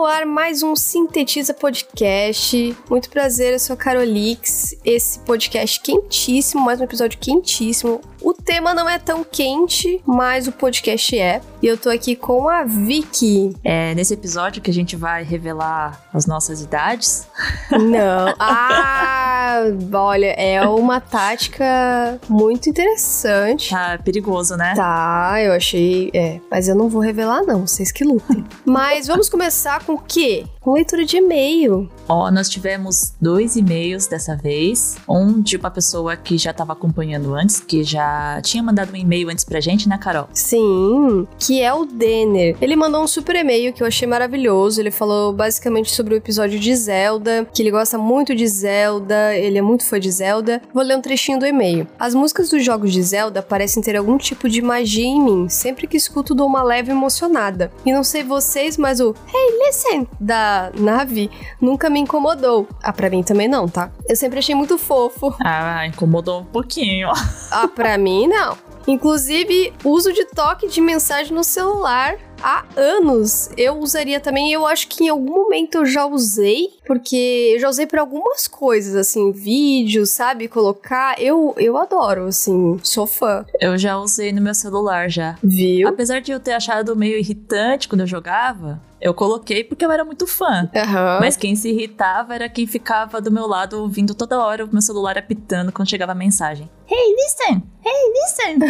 no ar mais um Sintetiza Podcast. Muito prazer, eu sou a Carolix. Esse podcast quentíssimo, mais um episódio quentíssimo. O tema não é tão quente, mas o podcast é. E eu tô aqui com a Vicky. É nesse episódio que a gente vai revelar as nossas idades. Não. Ah, olha, é uma tática muito interessante. Tá perigoso, né? Tá, eu achei. É, mas eu não vou revelar, não. Vocês que lutem. mas vamos começar com o quê? Com leitura de e-mail. Ó, nós tivemos dois e-mails dessa vez. Um de uma pessoa que já estava acompanhando antes, que já tinha mandado um e-mail antes pra gente, né, Carol? Sim, que é o Denner. Ele mandou um super e-mail que eu achei maravilhoso. Ele falou basicamente sobre o episódio de Zelda, que ele gosta muito de Zelda, ele é muito fã de Zelda. Vou ler um trechinho do e-mail. As músicas dos jogos de Zelda parecem ter algum tipo de magia em mim. Sempre que escuto, dou uma leve emocionada. E não sei vocês, mas o Hey, listen! da nave nunca me incomodou. Ah, pra mim também não, tá? Eu sempre achei muito fofo. Ah, incomodou um pouquinho. ah, pra mim não. Inclusive, uso de toque de mensagem no celular há anos. Eu usaria também, eu acho que em algum momento eu já usei, porque eu já usei para algumas coisas, assim, vídeos, sabe? Colocar. Eu, eu adoro, assim, sou fã. Eu já usei no meu celular já. Viu? Apesar de eu ter achado meio irritante quando eu jogava, eu coloquei porque eu era muito fã. Uhum. Mas quem se irritava era quem ficava do meu lado ouvindo toda hora o meu celular apitando quando chegava a mensagem. Hey, listen! Hey, listen!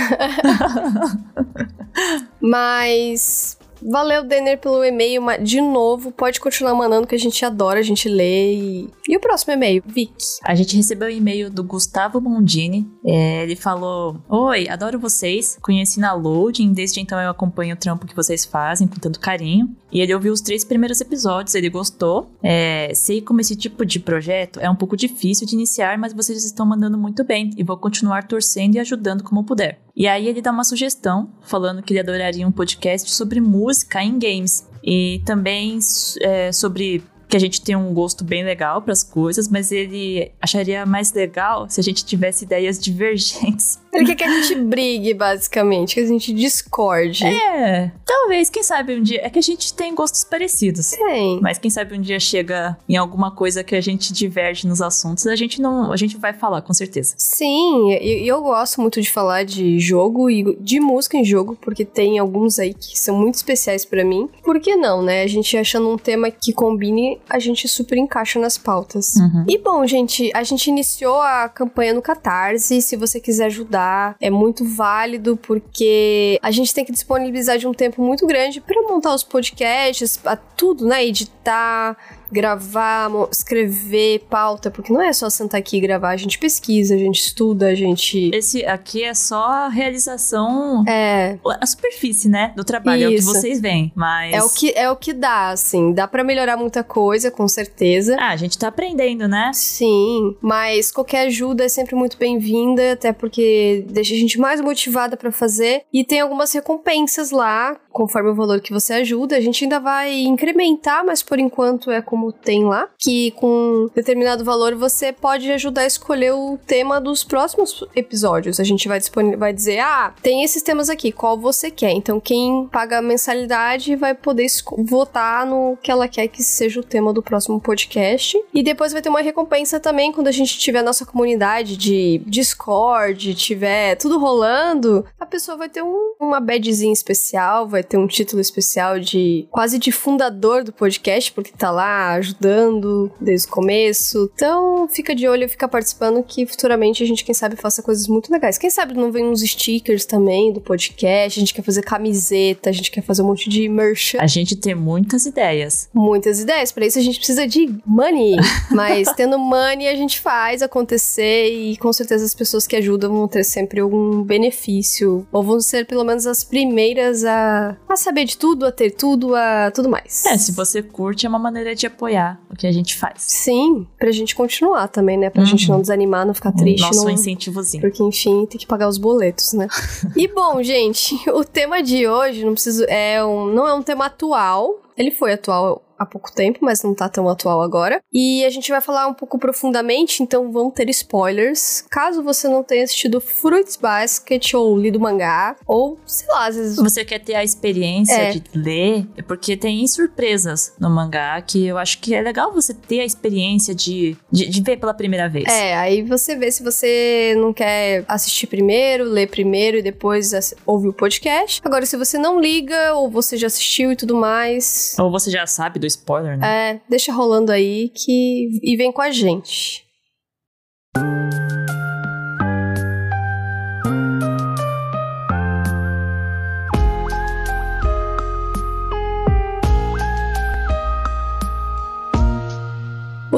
Mas Valeu, Denner, pelo e-mail. De novo, pode continuar mandando que a gente adora, a gente lê. E, e o próximo e-mail, Vic? A gente recebeu o um e-mail do Gustavo Mondini. É, ele falou: Oi, adoro vocês. Conheci na Loading, desde então eu acompanho o trampo que vocês fazem com tanto carinho. E ele ouviu os três primeiros episódios, ele gostou. É, sei como esse tipo de projeto é um pouco difícil de iniciar, mas vocês estão mandando muito bem e vou continuar torcendo e ajudando como puder. E aí ele dá uma sugestão, falando que ele adoraria um podcast sobre música em games. E também é, sobre que a gente tem um gosto bem legal para as coisas, mas ele acharia mais legal se a gente tivesse ideias divergentes ele quer que a gente brigue, basicamente, que a gente discorde. É, talvez, quem sabe um dia. É que a gente tem gostos parecidos. Tem. Mas quem sabe um dia chega em alguma coisa que a gente diverge nos assuntos, a gente não. A gente vai falar, com certeza. Sim, e eu, eu gosto muito de falar de jogo e de música em jogo, porque tem alguns aí que são muito especiais para mim. Por que não, né? A gente achando um tema que combine, a gente super encaixa nas pautas. Uhum. E bom, gente, a gente iniciou a campanha no Catarse. Se você quiser ajudar é muito válido porque a gente tem que disponibilizar de um tempo muito grande para montar os podcasts, tudo, né? Editar, gravar, escrever pauta, porque não é só sentar aqui e gravar, a gente pesquisa, a gente estuda, a gente. Esse aqui é só a realização. É. A superfície, né? Do trabalho. Isso. É o que vocês veem. Mas. É o que, é o que dá, assim. Dá para melhorar muita coisa, com certeza. Ah, a gente tá aprendendo, né? Sim. Mas qualquer ajuda é sempre muito bem-vinda, até porque deixa a gente mais motivada para fazer. E tem algumas recompensas lá, conforme o valor que você ajuda. A gente ainda vai incrementar, mas por enquanto é com como tem lá, que com determinado valor você pode ajudar a escolher o tema dos próximos episódios. A gente vai, vai dizer, ah, tem esses temas aqui, qual você quer? Então quem paga a mensalidade vai poder votar no que ela quer que seja o tema do próximo podcast. E depois vai ter uma recompensa também quando a gente tiver a nossa comunidade de Discord, tiver tudo rolando, a pessoa vai ter um, uma badzinha especial, vai ter um título especial de quase de fundador do podcast, porque tá lá ajudando desde o começo. Então, fica de olho, fica participando que futuramente a gente, quem sabe, faça coisas muito legais. Quem sabe não vem uns stickers também do podcast, a gente quer fazer camiseta, a gente quer fazer um monte de merch. A gente tem muitas ideias. Muitas ideias. Para isso a gente precisa de money. Mas tendo money a gente faz acontecer e com certeza as pessoas que ajudam vão ter sempre algum benefício. Ou vão ser pelo menos as primeiras a, a saber de tudo, a ter tudo, a tudo mais. É, se você curte, é uma maneira de apoiar o que a gente faz. Sim, pra gente continuar também, né? Pra uhum. gente não desanimar, não ficar triste. Nosso não... incentivozinho. Porque, enfim, tem que pagar os boletos, né? e bom, gente, o tema de hoje não preciso. É um, não é um tema atual. Ele foi atual há pouco tempo, mas não tá tão atual agora. E a gente vai falar um pouco profundamente, então vão ter spoilers. Caso você não tenha assistido Fruits Basket ou lido mangá, ou sei lá, às vezes. Você quer ter a experiência é. de ler, é porque tem surpresas no mangá que eu acho que é legal você ter a experiência de, de, de ver pela primeira vez. É, aí você vê se você não quer assistir primeiro, ler primeiro e depois ouvir o podcast. Agora, se você não liga, ou você já assistiu e tudo mais. Ou você já sabe do spoiler, né? É, deixa rolando aí que. e vem com a gente.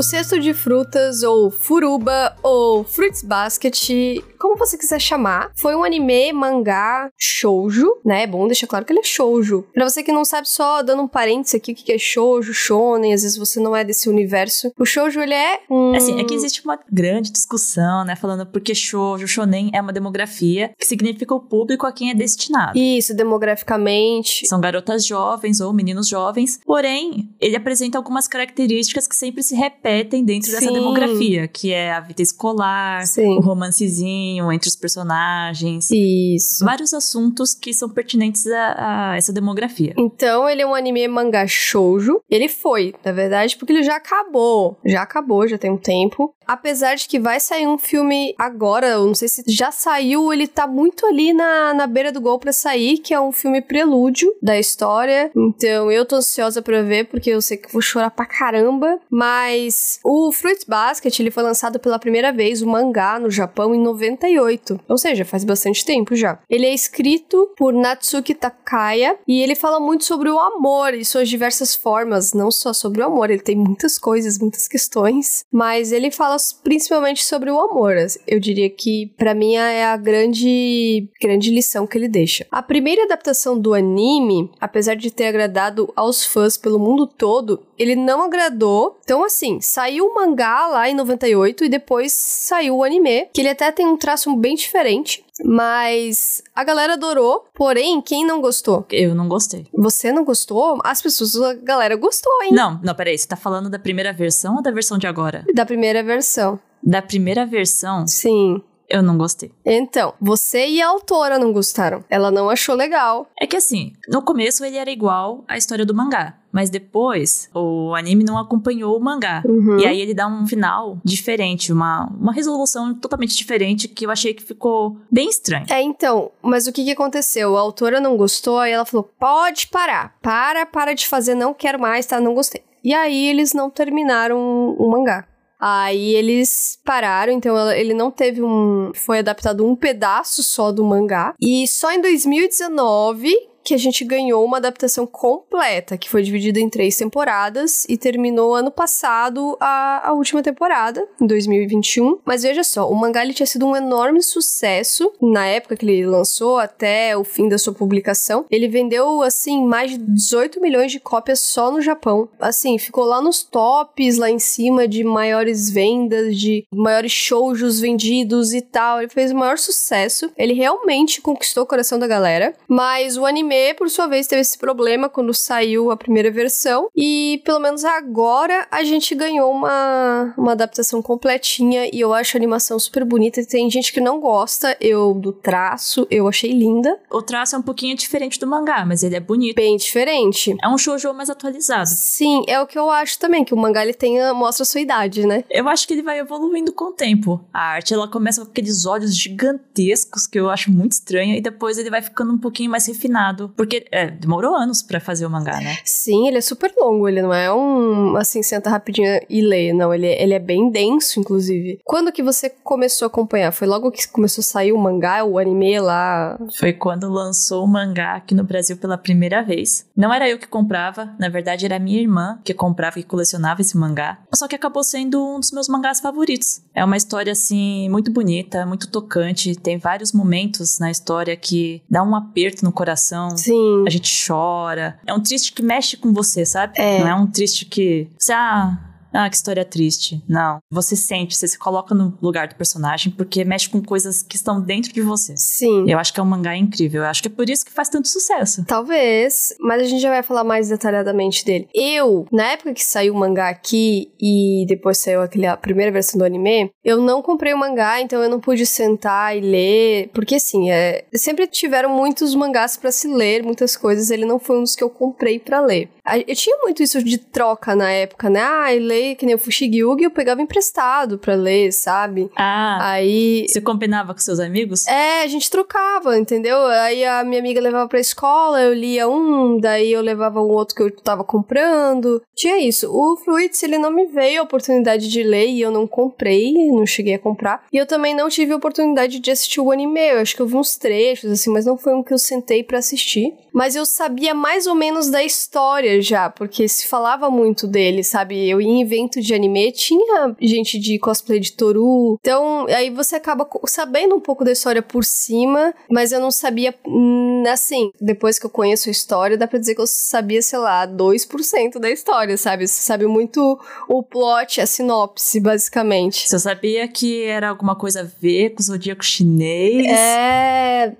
O cesto de frutas, ou furuba, ou fruits basket, como você quiser chamar, foi um anime, mangá, shoujo, né? É bom deixar claro que ele é shoujo. Pra você que não sabe, só dando um parênteses aqui, o que é shoujo, shonen, às vezes você não é desse universo. O shoujo, ele é um... Assim, é que existe uma grande discussão, né? Falando porque shoujo, shonen é uma demografia que significa o público a quem é destinado. Isso, demograficamente. São garotas jovens ou meninos jovens, porém, ele apresenta algumas características que sempre se repetem dentro Sim. dessa demografia, que é a vida escolar, Sim. o romancezinho, entre os personagens. Isso. Vários assuntos que são pertinentes a, a, essa demografia. Então, ele é um anime mangá shoujo. Ele foi, na verdade, porque ele já acabou. Já acabou, já tem um tempo. Apesar de que vai sair um filme agora, eu não sei se já saiu, ele tá muito ali na, na beira do gol para sair, que é um filme prelúdio da história. Então eu tô ansiosa para ver, porque eu sei que vou chorar pra caramba. Mas o Fruit Basket, ele foi lançado pela primeira vez, o mangá, no Japão, em 98. Ou seja, faz bastante tempo já. Ele é escrito por Natsuki Takaya e ele fala muito sobre o amor e suas diversas formas, não só sobre o amor, ele tem muitas coisas, muitas questões, mas ele fala fala principalmente sobre o amor. Eu diria que para mim é a grande grande lição que ele deixa. A primeira adaptação do anime, apesar de ter agradado aos fãs pelo mundo todo, ele não agradou. Então assim, saiu o mangá lá em 98 e depois saiu o anime, que ele até tem um traço bem diferente. Mas a galera adorou, porém, quem não gostou? Eu não gostei. Você não gostou? As pessoas, a galera gostou, hein? Não, não, peraí, você tá falando da primeira versão ou da versão de agora? Da primeira versão. Da primeira versão? Sim. Eu não gostei. Então, você e a autora não gostaram. Ela não achou legal. É que assim, no começo ele era igual à história do mangá. Mas depois, o anime não acompanhou o mangá. Uhum. E aí ele dá um final diferente, uma, uma resolução totalmente diferente que eu achei que ficou bem estranho. É, então, mas o que, que aconteceu? A autora não gostou, aí ela falou: pode parar. Para, para de fazer, não quero mais, tá? Não gostei. E aí eles não terminaram o mangá. Aí eles pararam, então ele não teve um. Foi adaptado um pedaço só do mangá. E só em 2019 que a gente ganhou uma adaptação completa, que foi dividida em três temporadas e terminou ano passado a, a última temporada, em 2021. Mas veja só, o mangá tinha sido um enorme sucesso na época que ele lançou até o fim da sua publicação. Ele vendeu, assim, mais de 18 milhões de cópias só no Japão. Assim, ficou lá nos tops, lá em cima de maiores vendas, de maiores shoujos vendidos e tal. Ele fez o maior sucesso. Ele realmente conquistou o coração da galera. Mas o anime anime, por sua vez, teve esse problema quando saiu a primeira versão. E pelo menos agora a gente ganhou uma, uma adaptação completinha. E eu acho a animação super bonita. Tem gente que não gosta, eu do traço, eu achei linda. O traço é um pouquinho diferente do mangá, mas ele é bonito. Bem diferente. É um shoujo mais atualizado. Sim, é o que eu acho também, que o mangá ele tenha, mostra a sua idade, né? Eu acho que ele vai evoluindo com o tempo. A arte, ela começa com aqueles olhos gigantescos, que eu acho muito estranho, e depois ele vai ficando um pouquinho mais refinado porque é, demorou anos para fazer o mangá, né? Sim, ele é super longo, ele não é um, assim, senta rapidinho e lê, não, ele, ele é bem denso, inclusive. Quando que você começou a acompanhar? Foi logo que começou a sair o mangá, o anime lá? Foi quando lançou o mangá aqui no Brasil pela primeira vez. Não era eu que comprava, na verdade era minha irmã que comprava e colecionava esse mangá. Só que acabou sendo um dos meus mangás favoritos. É uma história, assim, muito bonita, muito tocante, tem vários momentos na história que dá um aperto no coração, Sim. A gente chora. É um triste que mexe com você, sabe? É. Não é um triste que. Você, ah, ah, que história triste. Não. Você sente, você se coloca no lugar do personagem porque mexe com coisas que estão dentro de você. Sim. Eu acho que é um mangá incrível. Eu acho que é por isso que faz tanto sucesso. Talvez, mas a gente já vai falar mais detalhadamente dele. Eu, na época que saiu o mangá aqui e depois saiu aquele, a primeira versão do anime, eu não comprei o mangá, então eu não pude sentar e ler. Porque assim, é, sempre tiveram muitos mangás para se ler, muitas coisas. Ele não foi um dos que eu comprei para ler. Eu tinha muito isso de troca na época, né? Ah, eu leio que nem o Fushigi-Yugi, eu pegava emprestado pra ler, sabe? Ah, Aí... Você combinava com seus amigos? É, a gente trocava, entendeu? Aí a minha amiga levava pra escola, eu lia um, daí eu levava o outro que eu tava comprando. Tinha isso. O Fruits, ele não me veio a oportunidade de ler e eu não comprei, não cheguei a comprar. E eu também não tive a oportunidade de assistir o anime. Eu acho que eu vi uns trechos, assim, mas não foi um que eu sentei para assistir. Mas eu sabia mais ou menos da história já, porque se falava muito dele, sabe? Eu ia em evento de anime, tinha gente de cosplay de Toru. Então, aí você acaba sabendo um pouco da história por cima, mas eu não sabia, hum, assim, depois que eu conheço a história, dá pra dizer que eu sabia, sei lá, 2% da história, sabe? Você sabe muito o plot, a sinopse, basicamente. Você sabia que era alguma coisa a ver com o zodíaco chinês? É,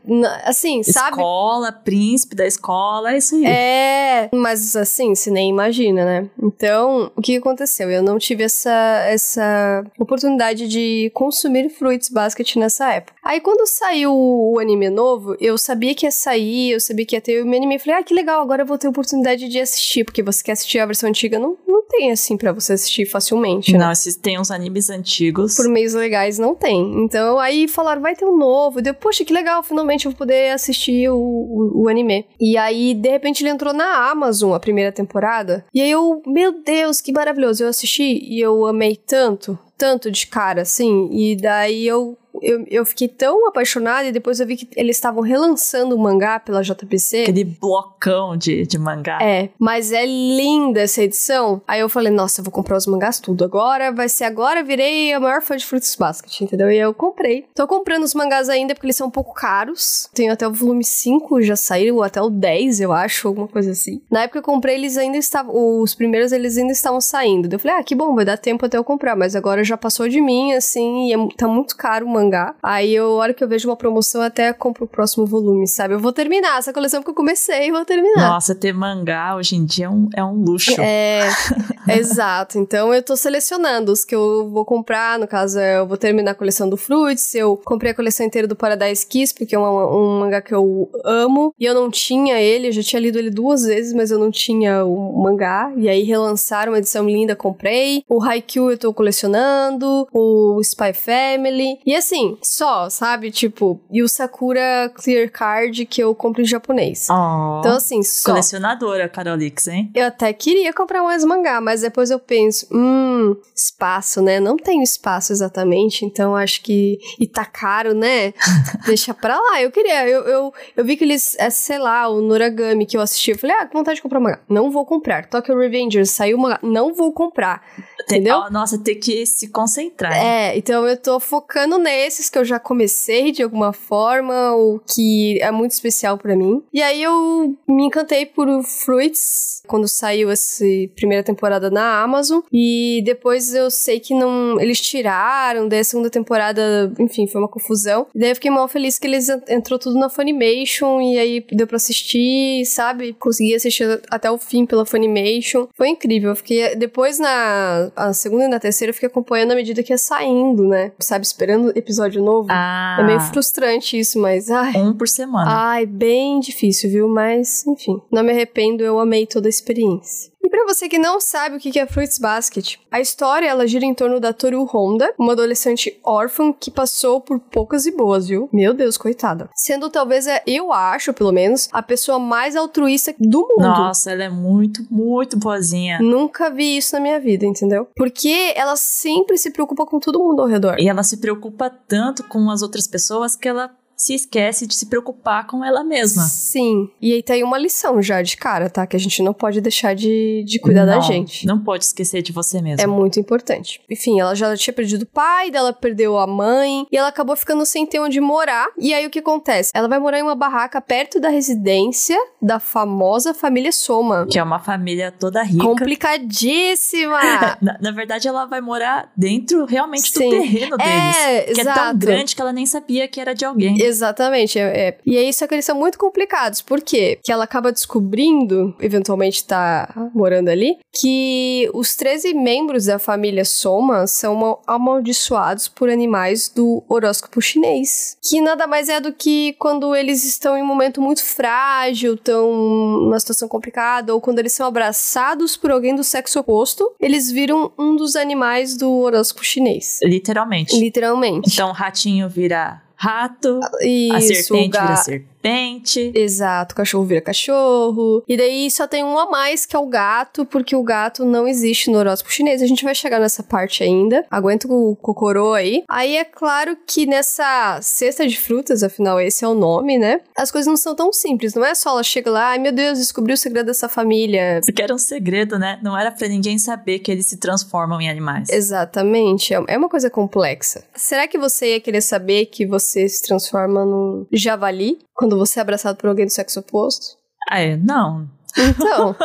assim, sabe? Escola, príncipe da escola, é isso aí. É, mas assim, você nem imagina, né? Então, o que aconteceu? Eu não tive essa, essa oportunidade de consumir Fruits Basket nessa época. Aí, quando saiu o anime novo, eu sabia que ia sair, eu sabia que ia ter o meu anime. Falei, ah, que legal, agora eu vou ter oportunidade de assistir, porque você quer assistir a versão antiga, não, não tem assim para você assistir facilmente. Né? Não, esses tem uns animes antigos. Por meios legais não tem. Então, aí falaram, vai ter um novo. Eu, poxa, que legal, finalmente eu vou poder assistir o, o, o anime. E aí, de repente, ele entrou na Amazon a primeira temporada. E aí eu, meu Deus, que maravilhoso. Eu assisti e eu amei tanto, tanto de cara, assim. E daí eu eu, eu fiquei tão apaixonada e depois eu vi que eles estavam relançando o mangá pela JPC. Aquele blocão de, de mangá. É, mas é linda essa edição. Aí eu falei, nossa, eu vou comprar os mangás tudo. Agora vai ser agora, virei a maior fã de Fruits Basket, entendeu? E eu comprei. Tô comprando os mangás ainda porque eles são um pouco caros. Tenho até o volume 5, já saíram até o 10, eu acho, alguma coisa assim. Na época que eu comprei, eles ainda estavam. Os primeiros eles ainda estavam saindo. Eu falei, ah, que bom, vai dar tempo até eu comprar. Mas agora já passou de mim, assim, e é, tá muito caro o mangá. Aí eu, a hora que eu vejo uma promoção, até compro o próximo volume, sabe? Eu vou terminar essa coleção porque eu comecei e vou terminar. Nossa, ter mangá hoje em dia é um, é um luxo. É, exato. Então eu tô selecionando os que eu vou comprar. No caso, eu vou terminar a coleção do Fruits. Eu comprei a coleção inteira do Paradise Kiss, porque é um, um mangá que eu amo. E eu não tinha ele, eu já tinha lido ele duas vezes, mas eu não tinha o mangá. E aí relançaram uma edição linda, comprei. O Haikyuu eu tô colecionando. O Spy Family. E assim, assim, só, sabe? Tipo, e o Sakura Clear Card que eu compro em japonês. Oh, então, assim, só. Colecionadora, Carolix, hein? Eu até queria comprar mais mangá, mas depois eu penso, hum, espaço, né? Não tenho espaço exatamente, então acho que. E tá caro, né? Deixa pra lá. Eu queria, eu, eu, eu vi que eles, é, sei lá, o Noragami que eu assisti, eu falei, ah, que vontade de comprar mangá. Não vou comprar. Tokyo Revengers saiu mangá. Não vou comprar. Entendeu? Nossa, ter que se concentrar. É, então eu tô focando nesses que eu já comecei de alguma forma, o que é muito especial para mim. E aí eu me encantei por Fruits quando saiu essa primeira temporada na Amazon. E depois eu sei que não. Eles tiraram, daí a segunda temporada, enfim, foi uma confusão. E daí eu fiquei mal feliz que eles entrou tudo na Funimation e aí deu pra assistir, sabe? Consegui assistir até o fim pela Funimation. Foi incrível. Eu fiquei. Depois na a segunda e na terceira eu fiquei acompanhando à medida que ia saindo, né? Sabe, esperando episódio novo. Ah. É meio frustrante isso, mas. Ai, um por semana. Ai, bem difícil, viu? Mas, enfim, não me arrependo, eu amei toda a experiência. E para você que não sabe o que é Fruits Basket, a história ela gira em torno da Toru Honda, uma adolescente órfã que passou por poucas e boas, viu? Meu Deus, coitada. Sendo talvez, é, eu acho, pelo menos, a pessoa mais altruísta do mundo. Nossa, ela é muito, muito boazinha. Nunca vi isso na minha vida, entendeu? Porque ela sempre se preocupa com todo mundo ao redor. E ela se preocupa tanto com as outras pessoas que ela se esquece de se preocupar com ela mesma. Sim. E aí tem uma lição já de cara, tá? Que a gente não pode deixar de, de cuidar não, da gente. Não pode esquecer de você mesma. É muito importante. Enfim, ela já tinha perdido o pai, dela perdeu a mãe, e ela acabou ficando sem ter onde morar. E aí o que acontece? Ela vai morar em uma barraca perto da residência da famosa família Soma. Que é uma família toda rica. Complicadíssima! na, na, verdade, ela vai morar dentro realmente Sim. do terreno deles. É, que exato. é tão grande que ela nem sabia que era de alguém. Exatamente. É, é. E aí, só que eles são muito complicados. Por quê? Que ela acaba descobrindo, eventualmente tá morando ali, que os 13 membros da família Soma são amaldiçoados por animais do horóscopo chinês. Que nada mais é do que quando eles estão em um momento muito frágil, estão numa situação complicada, ou quando eles são abraçados por alguém do sexo oposto, eles viram um dos animais do horóscopo chinês. Literalmente. Literalmente. Então o ratinho vira rato, Isso, a serpente vira serpente serpente. Exato, o cachorro vira cachorro. E daí só tem um a mais, que é o gato, porque o gato não existe no horóscopo chinês. A gente vai chegar nessa parte ainda. Aguenta o cocorô aí. Aí é claro que nessa cesta de frutas, afinal esse é o nome, né? As coisas não são tão simples. Não é só ela chega lá, ai meu Deus, descobri o segredo dessa família. Porque era um segredo, né? Não era para ninguém saber que eles se transformam em animais. Exatamente. É, é uma coisa complexa. Será que você ia querer saber que você se transforma num javali? quando você é abraçado por alguém do sexo oposto? Ah, é? Não. Então,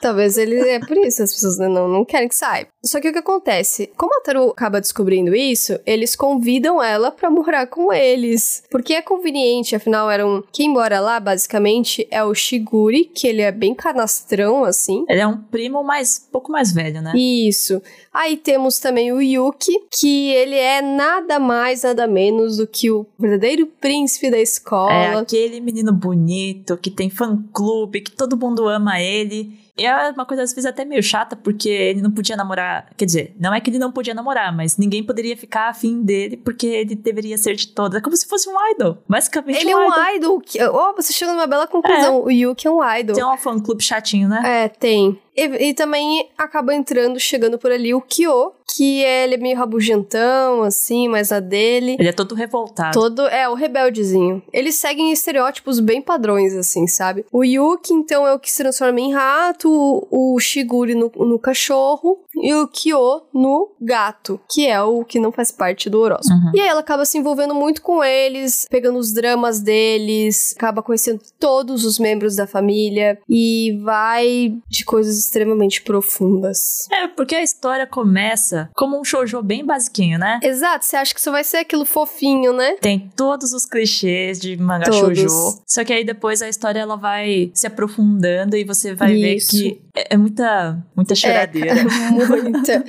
talvez ele é por isso as pessoas não, não querem que saiba. Só que o que acontece? Como a Taru acaba descobrindo isso, eles convidam ela para morar com eles. Porque é conveniente, afinal, eram. Quem mora lá, basicamente, é o Shiguri, que ele é bem canastrão, assim. Ele é um primo mais. pouco mais velho, né? Isso. Aí temos também o Yuki, que ele é nada mais, nada menos do que o verdadeiro príncipe da escola. É aquele menino bonito, que tem fã-clube, que todo mundo ama ele. E é uma coisa, às vezes, até meio chata, porque ele não podia namorar. Quer dizer, não é que ele não podia namorar, mas ninguém poderia ficar afim dele, porque ele deveria ser de todas. É como se fosse um idol. Basicamente, ele um é um idol. idol. Oh, você chegou numa bela conclusão. É. O Yuki é um idol. Tem um fã-clube chatinho, né? É, tem. E, e, também acaba entrando, chegando por ali, o Kyo, que é, ele é meio rabugentão, assim, mas a dele. Ele é todo revoltado. Todo, é, o rebeldezinho. Eles seguem estereótipos bem padrões, assim, sabe? O Yuki, então, é o que se transforma em rato, o Shiguri no, no cachorro e o Kyo no gato, que é o que não faz parte do horóscopo. Uhum. E aí ela acaba se envolvendo muito com eles, pegando os dramas deles, acaba conhecendo todos os membros da família e vai de coisas extremamente profundas. É, porque a história começa como um shoujo bem basiquinho, né? Exato, você acha que isso vai ser aquilo fofinho, né? Tem todos os clichês de manga todos. shoujo. Só que aí depois a história ela vai se aprofundando e você vai isso. ver que é, é muita, muita é, choradeira. É, muita.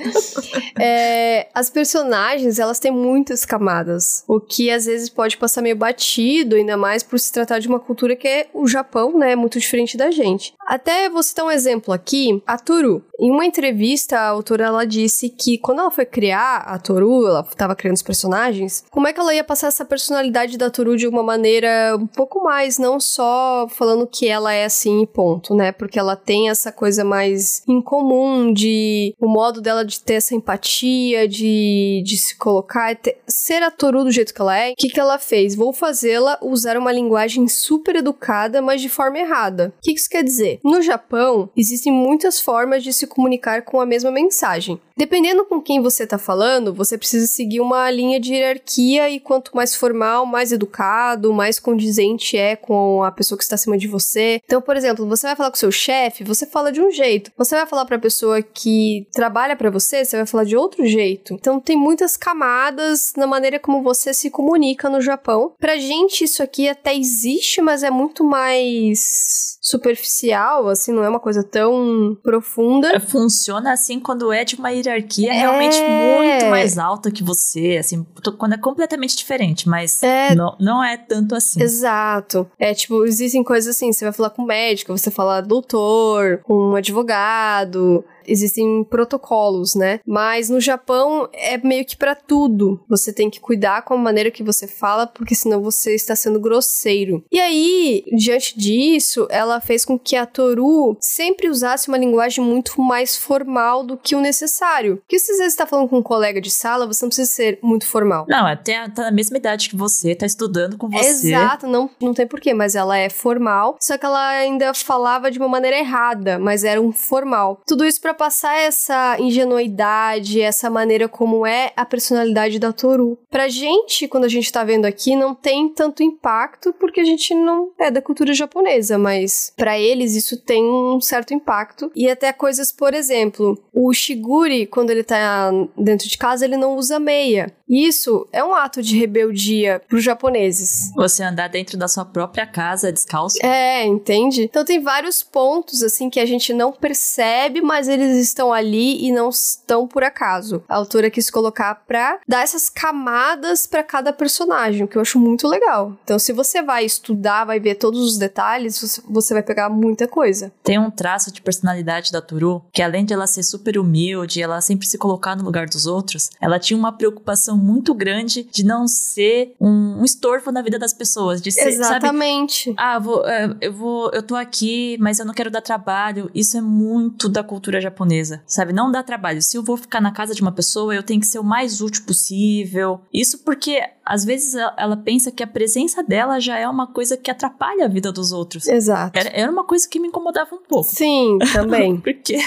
é, as personagens, elas têm muitas camadas, o que às vezes pode passar meio batido, ainda mais por se tratar de uma cultura que é o Japão, né? Muito diferente da gente. Até vou citar um exemplo aqui a Toru. Em uma entrevista, a autora ela disse que quando ela foi criar a Toru, ela estava criando os personagens, como é que ela ia passar essa personalidade da Toru de uma maneira um pouco mais, não só falando que ela é assim e ponto, né? Porque ela tem essa coisa mais incomum de o modo dela de ter essa empatia, de, de se colocar, ter, ser a Toru do jeito que ela é. O que, que ela fez? Vou fazê-la usar uma linguagem super educada, mas de forma errada. O que, que isso quer dizer? No Japão, existem muitas formas de se comunicar com a mesma mensagem. Dependendo com quem você está falando, você precisa seguir uma linha de hierarquia e quanto mais formal, mais educado, mais condizente é com a pessoa que está acima de você. Então, por exemplo, você vai falar com seu chefe, você fala de um jeito. Você vai falar para a pessoa que trabalha para você, você vai falar de outro jeito. Então, tem muitas camadas na maneira como você se comunica no Japão. Pra gente isso aqui até existe, mas é muito mais superficial, assim, não é uma coisa tão profunda. Funciona assim quando é de uma hierarquia é... realmente muito mais alta que você, assim, quando é completamente diferente, mas é... Não, não é tanto assim. Exato. É tipo, existem coisas assim, você vai falar com um médico, você fala doutor, com um advogado, existem protocolos, né? Mas no Japão é meio que para tudo. Você tem que cuidar com a maneira que você fala, porque senão você está sendo grosseiro. E aí, diante disso, ela fez com que a Toru sempre usasse uma linguagem muito mais formal do que o necessário. Porque se você está falando com um colega de sala, você não precisa ser muito formal. Não, até tá na mesma idade que você, tá estudando com você. Exato, não, não tem porquê, mas ela é formal, só que ela ainda falava de uma maneira errada, mas era um formal. Tudo isso para passar essa ingenuidade, essa maneira como é a personalidade da Toru. Pra gente, quando a gente tá vendo aqui, não tem tanto impacto porque a gente não é da cultura japonesa, mas para eles isso tem um certo impacto. E até coisas, por exemplo, o Shiguri, quando ele tá dentro de casa, ele não usa meia. Isso é um ato de rebeldia pros japoneses. Você andar dentro da sua própria casa descalço. É, entende? Então tem vários pontos assim que a gente não percebe, mas eles estão ali e não estão por acaso. A autora quis colocar pra dar essas camadas para cada personagem, o que eu acho muito legal. Então se você vai estudar, vai ver todos os detalhes, você vai pegar muita coisa. Tem um traço de personalidade da Turu que além de ela ser super humilde, ela sempre se colocar no lugar dos outros, ela tinha uma preocupação muito grande de não ser um, um estorvo na vida das pessoas, de ser, Exatamente. Sabe? Ah, vou, é, eu vou, eu tô aqui, mas eu não quero dar trabalho. Isso é muito da cultura japonesa, sabe? Não dá trabalho. Se eu vou ficar na casa de uma pessoa, eu tenho que ser o mais útil possível. Isso porque às vezes ela pensa que a presença dela já é uma coisa que atrapalha a vida dos outros. Exato. Era, era uma coisa que me incomodava um pouco. Sim, também. porque,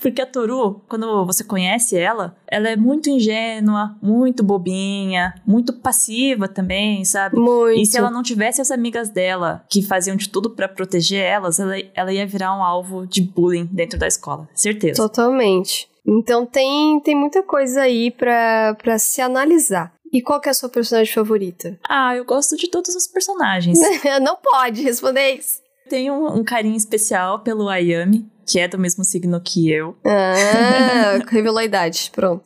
porque a Toru, quando você conhece ela, ela é muito ingênua, muito bobinha, muito passiva também, sabe? Muito. E se ela não tivesse as amigas dela que faziam de tudo para proteger elas, ela, ela ia virar um alvo de bullying dentro da escola. Certeza. Totalmente. Então tem, tem muita coisa aí pra se analisar. E qual que é a sua personagem favorita? Ah, eu gosto de todos os personagens. Não pode responder isso. Tenho um, um carinho especial pelo Ayami, que é do mesmo signo que eu. Ah, revelou a idade. Pronto.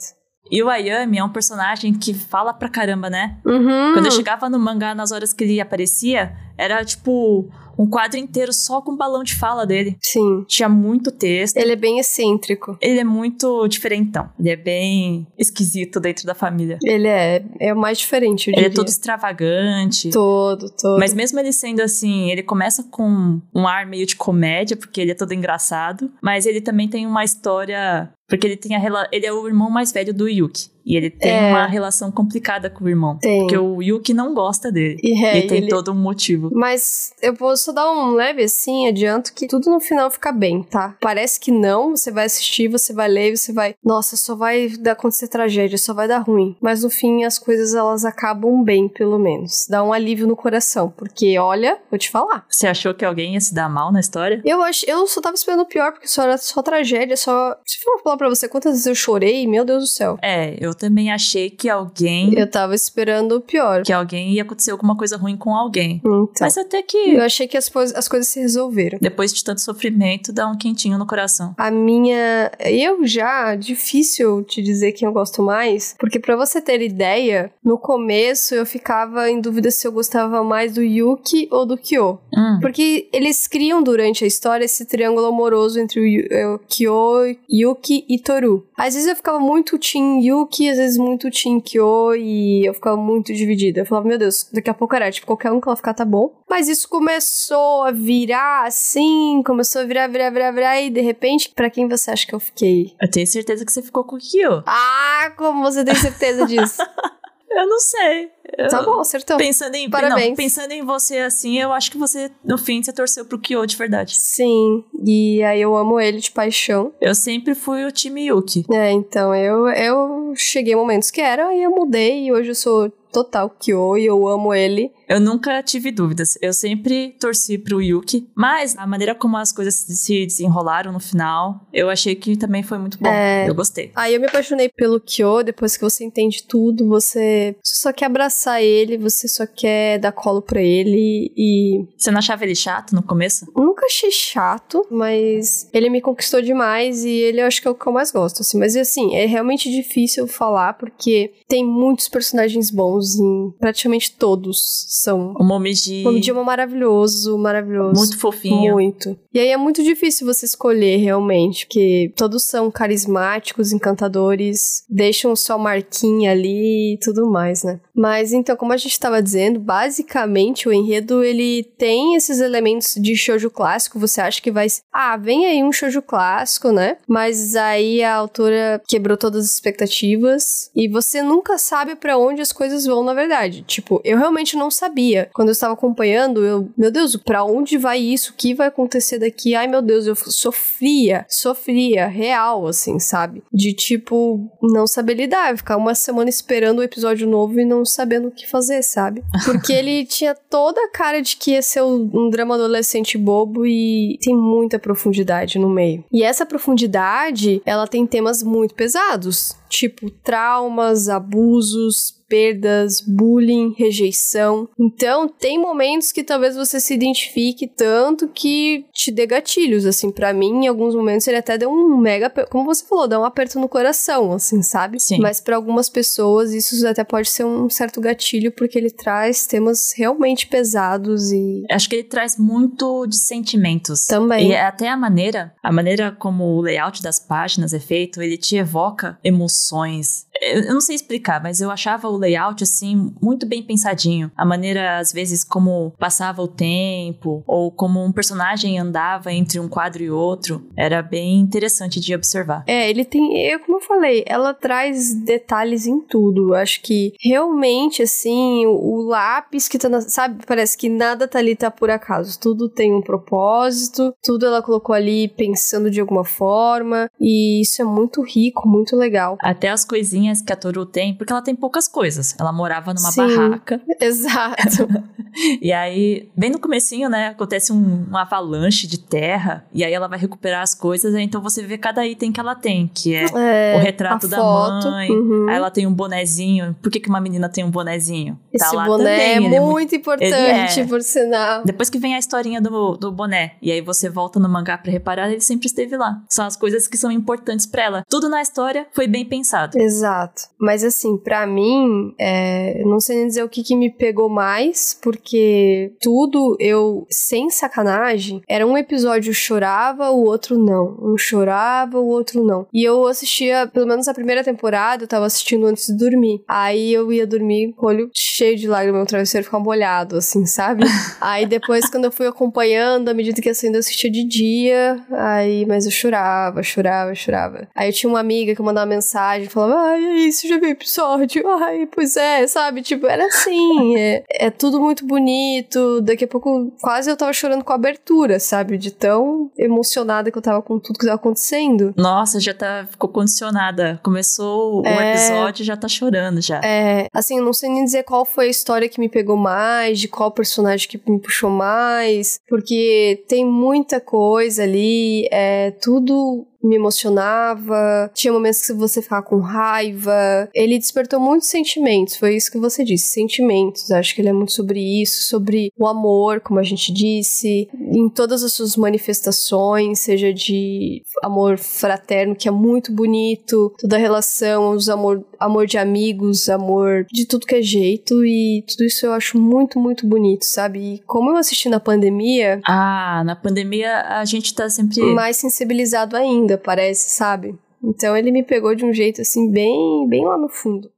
E o Ayami é um personagem que fala pra caramba, né? Uhum. Quando eu chegava no mangá, nas horas que ele aparecia, era tipo um quadro inteiro só com o balão de fala dele. Sim. Tinha muito texto. Ele é bem excêntrico. Ele é muito diferentão. Ele é bem esquisito dentro da família. Ele é, é o mais diferente, eu Ele diria. é todo extravagante. Todo, todo. Mas mesmo ele sendo assim, ele começa com um ar meio de comédia, porque ele é todo engraçado. Mas ele também tem uma história. Porque ele tem a rela... ele é o irmão mais velho do Yuki. E ele tem É. uma relação complicada com o irmão. Tem. Porque o Yuki não gosta dele. E é, e tem ele- todo um motivo. Mas eu vou só dar um leve assim, adianto que tudo no final fica bem, tá? Parece que não, você vai assistir, você vai ler, você vai. Nossa, só vai dar acontecer tragédia, só vai dar ruim. Mas no fim as coisas elas acabam bem, pelo menos. Dá um alívio no coração, porque olha, vou te falar. Você achou que alguém ia se dar mal na história? Eu acho, eu só tava esperando o pior, porque só era só tragédia, só. Se eu falar pra você quantas vezes eu chorei, meu Deus do céu. É, eu também achei que alguém. Eu tava esperando o pior. Que alguém ia acontecer alguma coisa ruim com alguém. Então, Mas até que eu achei que as, coisas- as coisas se resolveram. depois de tanto sofrimento, dá um quentinho no coração. A minha. Eu já, difícil te dizer quem eu gosto mais, porque pra você ter ideia, no começo eu ficava em dúvida se eu gostava mais do Yuki ou do Kyo. Hum. Porque eles criam durante a história esse triângulo amoroso entre o eh, o Kyo, Yuki e Toru. Às vezes eu ficava muito Team Yuki, às vezes muito Team Kyo, e eu ficava muito dividida. Eu falava, meu Deus, daqui a pouco era tipo, qualquer um que ela ficar tá bom. Mas isso começou a virar assim, começou a virar, virar, virar, virar, e de repente, pra quem você acha que eu fiquei? Eu tenho certeza que você ficou com o Kyo. Ah, como você tem certeza disso? Eu não sei. Eu- tá bom, acertou. Pensando em, Parabéns. não, pensando em você assim, eu acho que você, no fim, você torceu pro Kyo de verdade. Sim, e aí eu amo ele de paixão. Eu sempre fui o time Yuki. É, então eu, eu cheguei momentos que era e eu mudei e hoje eu sou total Kyo e eu amo ele. Eu nunca tive dúvidas. Eu sempre torci pro Yuki. Mas a maneira como as coisas se desenrolaram no final, eu achei que também foi muito bom. É. Eu gostei. Aí eu me apaixonei pelo Kyo, depois que você entende tudo, você, só quer abraçar ele, você só quer dar colo pra ele e Você não achava ele chato no começo? nunca achei chato, mas ele me conquistou demais e ele eu acho que é o que eu mais gosto, assim. Mas assim, é realmente difícil falar porque tem muitos personagens bons em praticamente todos são. O Momiji. O Momiji é um maravilhoso, maravilhoso. Muito fofinho. Muito. E aí é muito difícil você escolher realmente, porque todos são carismáticos, encantadores, deixam sua marquinha ali e tudo mais, né? Mas então, como a gente estava dizendo, basicamente o enredo ele tem esses elementos de shoujo clássico, você acha que vai, ah, vem aí um shoujo clássico, né? Mas aí a autora quebrou todas as expectativas e você nunca sabe para onde as coisas vão, na verdade. Tipo, eu realmente não sabia. Quando eu estava acompanhando, eu, meu Deus, para onde vai isso? O que vai acontecer daqui? Ai, meu Deus, eu sofria, sofria, real, assim, sabe? De tipo, não saber lidar, ficar uma semana esperando o episódio novo e não sabendo o que fazer, sabe? Porque ele tinha toda a cara de que ia ser um drama adolescente bobo e tem muita profundidade no meio. E essa profundidade, ela tem temas muito pesados, tipo traumas, abusos, perdas, bullying, rejeição. Então, tem momentos que talvez você se identifique tanto que te dê gatilhos, assim, para mim, em alguns momentos ele até deu um mega, como você falou, dá um aperto no coração, assim, sabe? Sim. Mas para algumas pessoas isso até pode ser um certo gatilho porque ele traz temas realmente pesados e acho que ele traz muito de sentimentos. Também. E até a maneira, a maneira como o layout das páginas é feito, ele te evoca emoções, eu não sei explicar, mas eu achava o layout assim muito bem pensadinho. A maneira às vezes como passava o tempo ou como um personagem andava entre um quadro e outro, era bem interessante de observar. É, ele tem, eu como eu falei, ela traz detalhes em tudo. Eu acho que realmente assim, o, o lápis que tá na, sabe, parece que nada tá ali tá por acaso. Tudo tem um propósito, tudo ela colocou ali pensando de alguma forma, e isso é muito rico, muito legal. Até as coisinhas coisinhas que a Toru tem, porque ela tem poucas coisas. Ela morava numa Sim, barraca. Exato. e aí, bem no comecinho, né, acontece um, um, avalanche de terra, e aí ela vai recuperar as coisas, então você vê cada item que ela tem, que é, é o retrato da foto, mãe, uhum. aí ela tem um bonezinho. Por que, que uma menina tem um bonezinho? Esse tá lá boné também, é muito é importante, é. por sinal. Depois que vem a historinha do, do boné, e aí você volta no mangá para reparar, ele sempre esteve lá. São as coisas que são importantes para ela. Tudo na história foi bem pensado. Exato. Mas assim, para mim, é, não sei nem dizer o que, que me pegou mais, porque tudo eu, sem sacanagem, era um episódio chorava, o outro não. Um chorava, o outro não. E eu assistia, pelo menos a primeira temporada, eu tava assistindo antes de dormir. Aí eu ia dormir com o olho cheio de lágrimas, meu travesseiro ficava molhado, assim, sabe? aí depois, quando eu fui acompanhando, à medida que assim, eu assistia de dia, aí, mas eu chorava, chorava, chorava. Aí eu tinha uma amiga que mandava mensagem, falava, ai, isso, já vi episódio. Ai, pois é, sabe? Tipo, era assim. é, é tudo muito bonito. Daqui a pouco, quase eu tava chorando com a abertura, sabe? De tão emocionada que eu tava com tudo que tava acontecendo. Nossa, já tá, ficou condicionada. Começou é, o episódio já tá chorando já. É, assim, eu não sei nem dizer qual foi a história que me pegou mais, de qual personagem que me puxou mais, porque tem muita coisa ali, é tudo me emocionava, tinha momentos que você ficava com raiva. Ele despertou muitos sentimentos, foi isso que você disse, sentimentos. Acho que ele é muito sobre isso, sobre o amor, como a gente disse, em todas as suas manifestações, seja de amor fraterno, que é muito bonito, toda a relação, os amor, amor de amigos, amor de tudo que é jeito, e tudo isso eu acho muito, muito bonito, sabe? E como eu assisti na pandemia. Ah, na pandemia a gente tá sempre. Mais sensibilizado ainda ainda, parece, sabe? Então ele me pegou de um jeito assim bem, bem lá no fundo.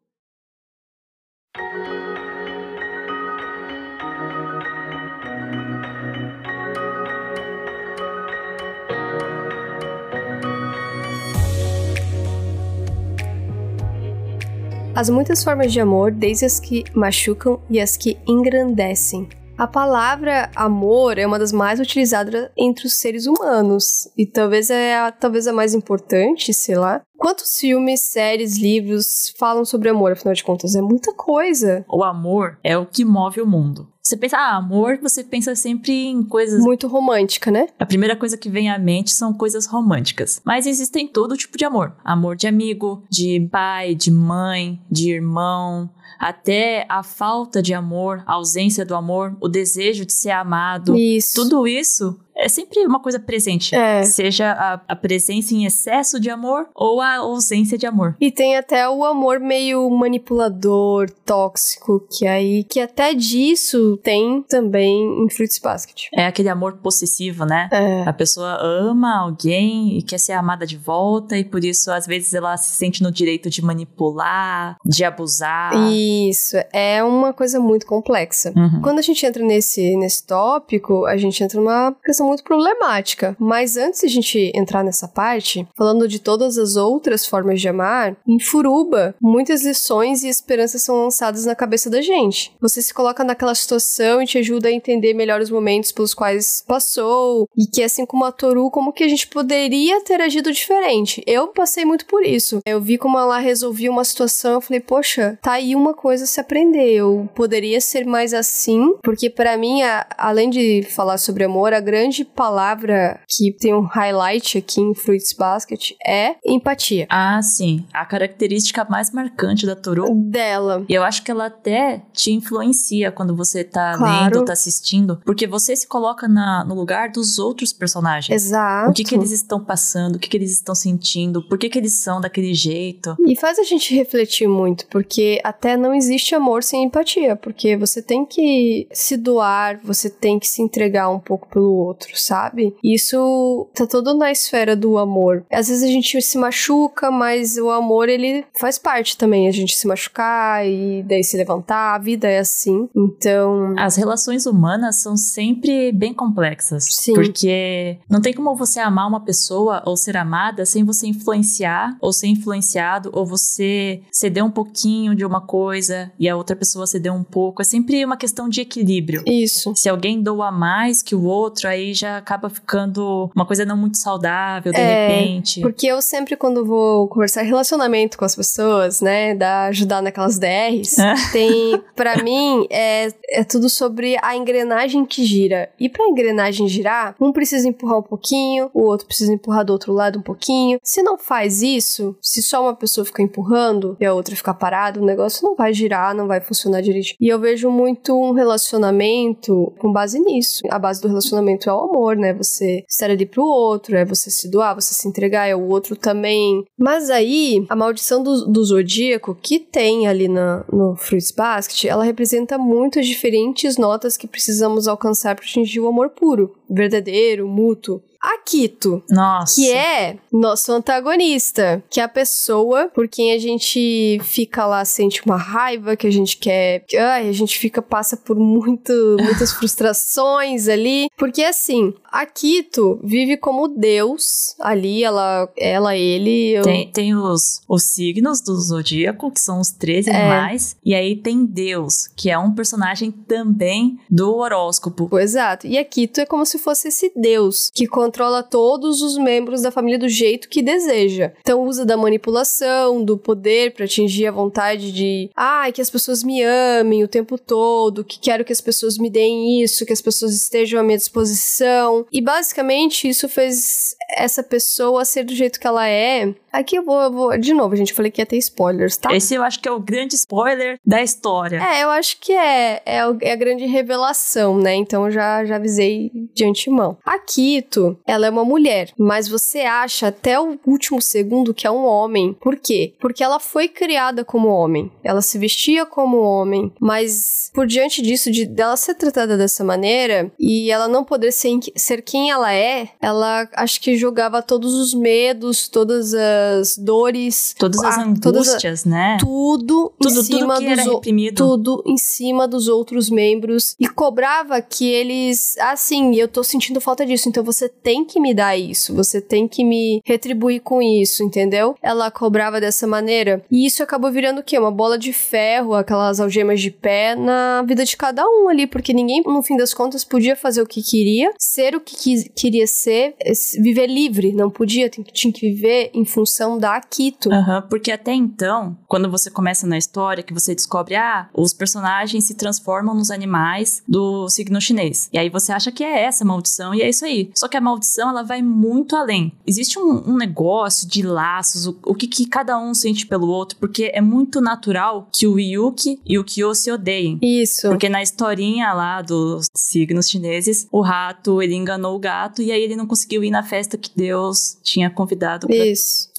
As muitas formas de amor, desde as que machucam e as que engrandecem, a palavra amor é uma das mais utilizadas entre os seres humanos e talvez é a, talvez a mais importante, sei lá. Quantos filmes, séries, livros falam sobre amor, afinal de contas? É muita coisa. O amor é o que move o mundo. Você pensa, ah, amor, você pensa sempre em coisas. Muito romântica, né? A primeira coisa que vem à mente são coisas românticas. Mas existem todo tipo de amor: amor de amigo, de pai, de mãe, de irmão, até a falta de amor, a ausência do amor, o desejo de ser amado. Isso. Tudo isso é sempre uma coisa presente. É. Seja a, a presença em excesso de amor ou a ausência de amor. E tem até o amor meio manipulador, tóxico, que aí que até disso tem também em Fruits Basket. É aquele amor possessivo, né? É. A pessoa ama alguém e quer ser amada de volta, e por isso, às vezes, ela se sente no direito de manipular, de abusar. Isso, é uma coisa muito complexa. Uhum. Quando a gente entra nesse, nesse tópico, a gente entra numa questão muito problemática. Mas antes de a gente entrar nessa parte, falando de todas as outras formas de amar, em Furuba, muitas lições e esperanças são lançadas na cabeça da gente. Você se coloca naquela situação e te ajuda a entender melhor os momentos pelos quais passou, e que assim como a Toru, como que a gente poderia ter agido diferente. Eu passei muito por isso. Eu vi como ela resolvia uma situação, eu falei, poxa, tá aí uma coisa a se aprender. Eu poderia ser mais assim, porque para mim, a- além de falar sobre amor, a grande palavra que tem um highlight aqui em Fruits Basket é empatia. Ah, sim. A característica mais marcante da Toru. Dela. E eu acho que ela até te influencia quando você tá Claro. lendo, tá assistindo, porque você se coloca na- no lugar dos outros personagens. Exato. O que, que eles estão passando, o que, que eles estão sentindo, por que, que eles são daquele jeito. E faz a gente refletir muito, porque até não existe amor sem empatia, porque você tem que se doar, você tem que se entregar um pouco pelo outro, sabe? Isso tá todo na esfera do amor. Às vezes a gente se machuca, mas o amor ele faz parte também, a gente se machucar e daí se levantar, a vida é assim. Então, As relações humanas são sempre bem complexas. Sim. Porque não tem como você amar uma pessoa ou ser amada sem você influenciar ou ser influenciado ou você ceder um pouquinho de uma coisa e a outra pessoa ceder um pouco. É sempre uma questão de equilíbrio. isso. Se alguém doa mais que o outro, aí já acaba ficando uma coisa não muito saudável, de É, repente. Porque eu sempre, quando vou conversar relacionamento com as pessoas, né, da ajudar naquelas DRs, É. tem, pra mim, é, é tudo sobre a engrenagem que gira. E pra engrenagem girar, um precisa empurrar um pouquinho, o outro precisa empurrar do outro lado um pouquinho. Se não faz isso, se só uma pessoa fica empurrando e a outra ficar parada, o negócio não vai girar, não vai funcionar direito. E eu vejo muito um relacionamento com base nisso. A base do relacionamento é o amor, né? Você estar ali pro outro, é você se doar, você se entregar, é o outro também. Mas aí, a maldição do, do zodíaco que tem ali na, no Fruits Basket, ela representa muitas diferentes notas que precisamos alcançar para atingir o amor puro, verdadeiro, mútuo. Akito, Nossa. que é nosso antagonista, que é a pessoa por quem a gente fica lá, sente uma raiva, que a gente quer. que, Ai, a gente fica, passa por muito, muitas frustrações ali. Porque assim, a Kito vive como Deus ali, ela, ela ele. eu- Tem, tem os, os signos do zodíaco, que são os 13 É. animais. E aí tem Deus, que é um personagem também do horóscopo. Exato. E a Kito é como se fosse esse Deus que controla todos os membros da família do jeito que deseja. Então usa da manipulação, do poder para atingir a vontade de, ai, que as pessoas me amem o tempo todo, que quero que as pessoas me deem isso, que as pessoas estejam à minha disposição. E basicamente isso fez essa pessoa ser do jeito que ela é. Aqui eu vou, eu vou de novo, gente, eu falei que ia ter spoilers, tá? Esse eu acho que é o grande spoiler da história. É, eu acho que é, é, é a grande revelação, né? Então eu já, já avisei de antemão. A Kito, ela é uma mulher, mas você acha até o último segundo que é um homem. Por quê? Porque ela foi criada como homem. Ela se vestia como homem, mas por diante disso, de dela ser tratada dessa maneira e ela não poder ser, ser quem ela é, ela acho que jogava todos os medos, todas as dores, Todas as a- todas a- angústias, né? tudo, Tudo, em cima tudo dos o- tudo em cima dos outros membros e cobrava que eles, assim, eu tô sentindo falta disso, então você tem que me dar isso, você tem que me retribuir com isso, entendeu? Ela cobrava dessa maneira e isso acabou virando o quê? Uma bola de ferro, aquelas algemas de pé na vida de cada um ali, porque ninguém, no fim das contas, podia fazer o que queria, ser o que quis- queria ser, viver livre, não podia, tinha que viver em função da Akito. Uhum, porque até então, quando você começa na história, que você descobre, ah, os personagens se transformam nos animais do signo chinês. E aí você acha que é essa maldição, e é isso aí. Só que a maldição, ela vai muito além. Existe um, um negócio de laços, o, o que, que, cada um sente pelo outro, porque é muito natural que o Yuki e o Kyo se odeiem. Isso. Porque na historinha lá dos signos chineses, o rato, ele enganou o gato, e aí ele não conseguiu ir na festa que Deus tinha convidado para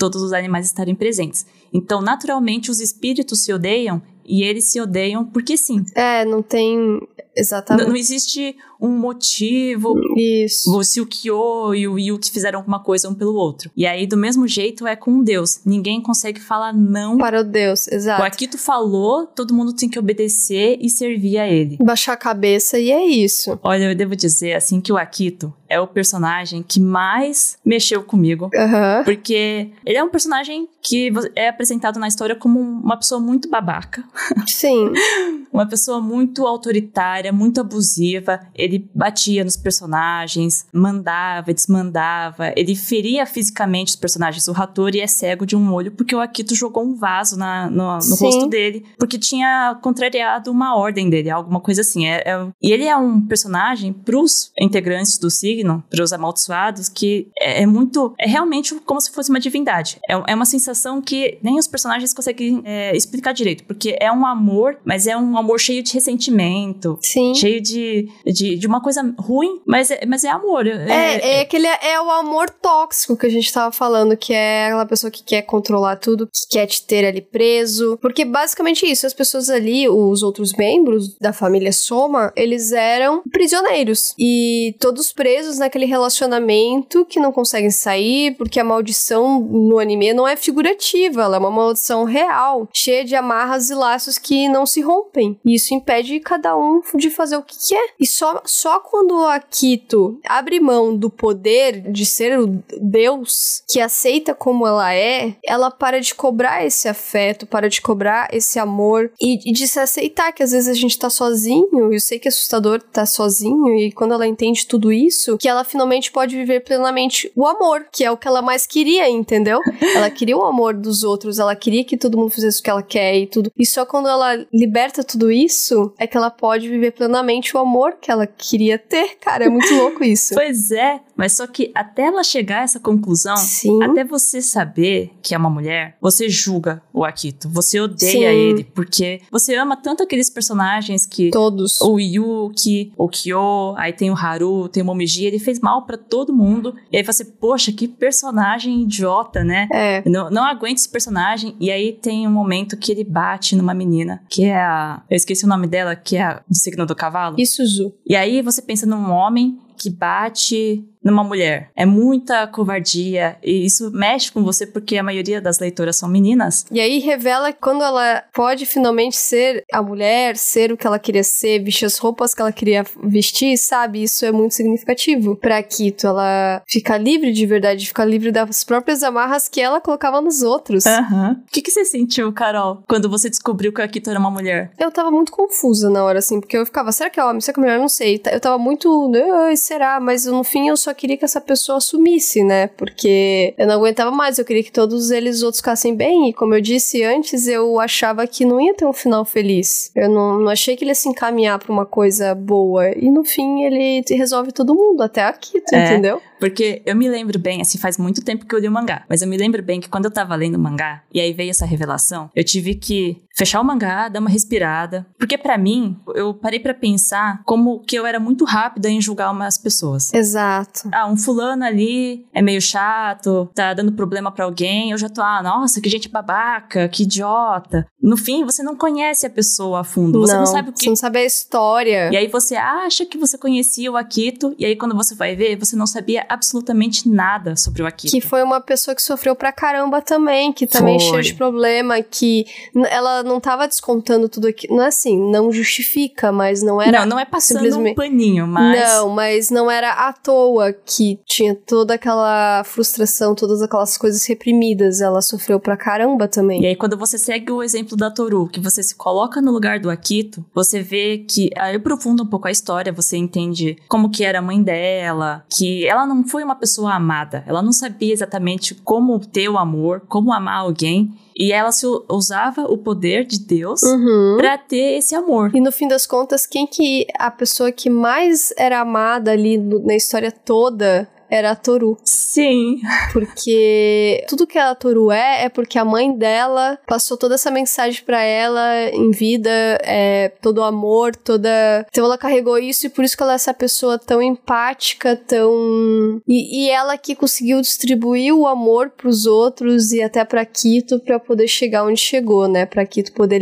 todos os animais estarem presentes. Então, naturalmente, os espíritos se odeiam e eles se odeiam porque sim. É, não tem. Exatamente. Não, não existe um motivo. Isso. Se o Kyo e o Yuki fizeram alguma coisa um pelo outro. E aí, do mesmo jeito, é com Deus. Ninguém consegue falar não. Para o Deus, exato. O Akito falou, todo mundo tem que obedecer e servir a ele. Baixar a cabeça e é isso. Olha, eu devo dizer, assim, que o Akito é o personagem que mais mexeu comigo. Uhum. Porque ele é um personagem que é apresentado na história como uma pessoa muito babaca. Sim. uma pessoa muito autoritária, muito abusiva. Ele ele batia nos personagens, mandava, desmandava, ele feria fisicamente os personagens. O Hattori é cego de um olho porque o Akito jogou um vaso na, no, no rosto dele, porque tinha contrariado uma ordem dele, alguma coisa assim. É, é, e ele é um personagem pros integrantes do signo, pros amaldiçoados, que é, é muito. É realmente como se fosse uma divindade. É, é uma sensação que nem os personagens conseguem é, explicar direito, porque é um amor, mas é um amor cheio de ressentimento, Sim. cheio de, de, de uma coisa ruim, mas é, mas é amor. É, é, é, aquele, é o amor tóxico que a gente tava falando, que é aquela pessoa que quer controlar tudo, que quer te ter ali preso. Porque basicamente isso, as pessoas ali, os outros membros da família Soma, eles eram prisioneiros. E todos presos naquele relacionamento que não conseguem sair, porque a maldição no anime não é figurativa, ela é uma maldição real, cheia de amarras e laços que não se rompem. E isso impede cada um de fazer o que quer. E só, só quando a Akito abre mão do poder de ser o Deus que aceita como ela é, ela para de cobrar esse afeto, para de cobrar esse amor e, e de se aceitar que às vezes a gente tá sozinho. Eu sei que é assustador tá sozinho e quando ela entende tudo isso, que ela finalmente pode viver plenamente o amor, que é o que ela mais queria, entendeu? ela queria o amor dos outros, ela queria que todo mundo fizesse o que ela quer e tudo. E só quando ela liberta tudo isso é que ela pode viver plenamente o amor que ela queria ter, cara. É muito louco isso. pois é, mas só que até ela chegar a essa conclusão, Sim. até você saber que é uma mulher, você julga o Akito. Você odeia Sim. ele, porque você ama tanto aqueles personagens que. Todos. O Yuki, o Kyo, aí tem o Haru, tem o Momiji, ele fez mal para todo mundo. E aí você, poxa, que personagem idiota, né? É. Não, não aguenta esse personagem. E aí tem um momento que ele bate numa menina, que é a. Eu esqueci o nome dela, que é a do signo do cavalo. Isuzu. E aí você pensa num homem que bate numa mulher. É muita covardia e isso mexe com você porque a maioria das leitoras são meninas. E aí revela que quando ela pode finalmente ser a mulher, ser o que ela queria ser, vestir as roupas que ela queria vestir, sabe? Isso é muito significativo pra Kito. Ela fica livre de verdade, fica livre das próprias amarras que ela colocava nos outros. Uhum. O que, que você sentiu, Carol, quando você descobriu que a Kito era uma mulher? Eu tava muito confusa na hora, assim, porque eu ficava, será que é homem? Será que é mulher? Eu não sei. Eu tava muito, será? Mas no fim eu só queria que essa pessoa sumisse, né? Porque eu não aguentava mais, eu queria que todos eles outros ficassem bem. E como eu disse antes, eu achava que não ia ter um final feliz. Eu não, não achei que ele ia se encaminhar pra uma coisa boa. E no fim ele resolve todo mundo, até aqui, tu é, entendeu? Porque eu me lembro bem, assim, faz muito tempo que eu li o mangá, mas eu me lembro bem que quando eu tava lendo o mangá, e aí veio essa revelação, eu tive que fechar o mangá, dar uma respirada, porque para mim, eu parei para pensar como que eu era muito rápida em julgar umas pessoas. Exato. Ah, um fulano ali é meio chato, tá dando problema para alguém, eu já tô, ah, nossa, que gente babaca, que idiota. No fim, você não conhece a pessoa a fundo, você não, não sabe o que... Você não sabe a história. E aí você acha que você conhecia o Akito, e aí quando você vai ver, você não sabia absolutamente nada sobre o Akito. Que foi uma pessoa que sofreu pra caramba também, que também foi. cheio de problema, que ela ela não tava descontando tudo aqui. Não é assim, não justifica, mas não era. Não, não é passando simplesmente... um paninho, mas. Não, mas não era à toa que tinha toda aquela frustração, todas aquelas coisas reprimidas. Ela sofreu pra caramba também. E aí, quando você segue o exemplo da Toru, que você se coloca no lugar do Akito, você vê que aí aprofunda um pouco a história, você entende como que era a mãe dela, que ela não foi uma pessoa amada, ela não sabia exatamente como ter o amor, como amar alguém. E ela se usava o poder de Deus Uhum. pra ter esse amor. E no fim das contas, quem que a pessoa que mais era amada ali na história toda era a Toru. Sim. Porque tudo que a Toru é, é porque a mãe dela passou toda essa mensagem pra ela em vida, é, todo o amor, toda. Então ela carregou isso e por isso que ela é essa pessoa tão empática, tão. E, e ela que conseguiu distribuir o amor pros outros e até pra Kito pra poder chegar onde chegou, né? Pra Kito poder.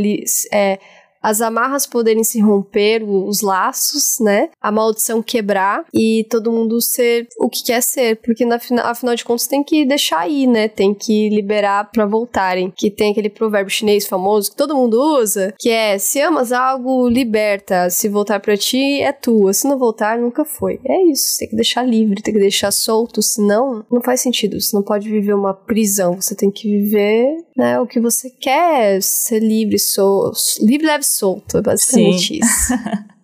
É, as amarras poderem se romper, os laços, né? A maldição quebrar e todo mundo ser o que quer ser. Porque na, fina- afinal de contas tem que deixar aí, né? Tem que liberar pra voltarem. Que tem aquele provérbio chinês famoso que todo mundo usa, que é se amas algo, liberta. Se voltar pra ti, é tua. Se não voltar, nunca foi. É isso. Tem que deixar livre, tem que deixar solto. Senão, não faz sentido. Você não pode viver uma prisão. Você tem que viver, né? O que você quer. Ser livre, sol... livre, leve, solto. É basicamente Sim. isso.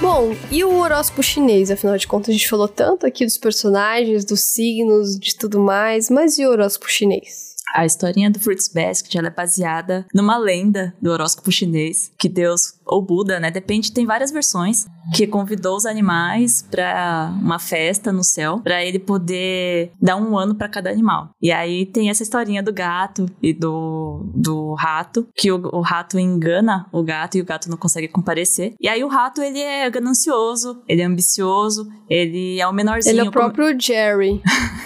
Bom, e o horóscopo chinês? Afinal de contas, a gente falou tanto aqui dos personagens, dos signos, de tudo mais, mas e o horóscopo chinês? A historinha do Fruits Basket ela é baseada numa lenda do horóscopo chinês, que Deus, ou Buda, né? Depende, tem várias versões, que convidou os animais para uma festa no céu, para ele poder dar um ano para cada animal. E aí tem essa historinha do gato e do, do rato, que o, o rato engana o gato e o gato não consegue comparecer. E aí o rato, ele é ganancioso, ele é ambicioso, ele é o menorzinho. Ele é o como- próprio Jerry,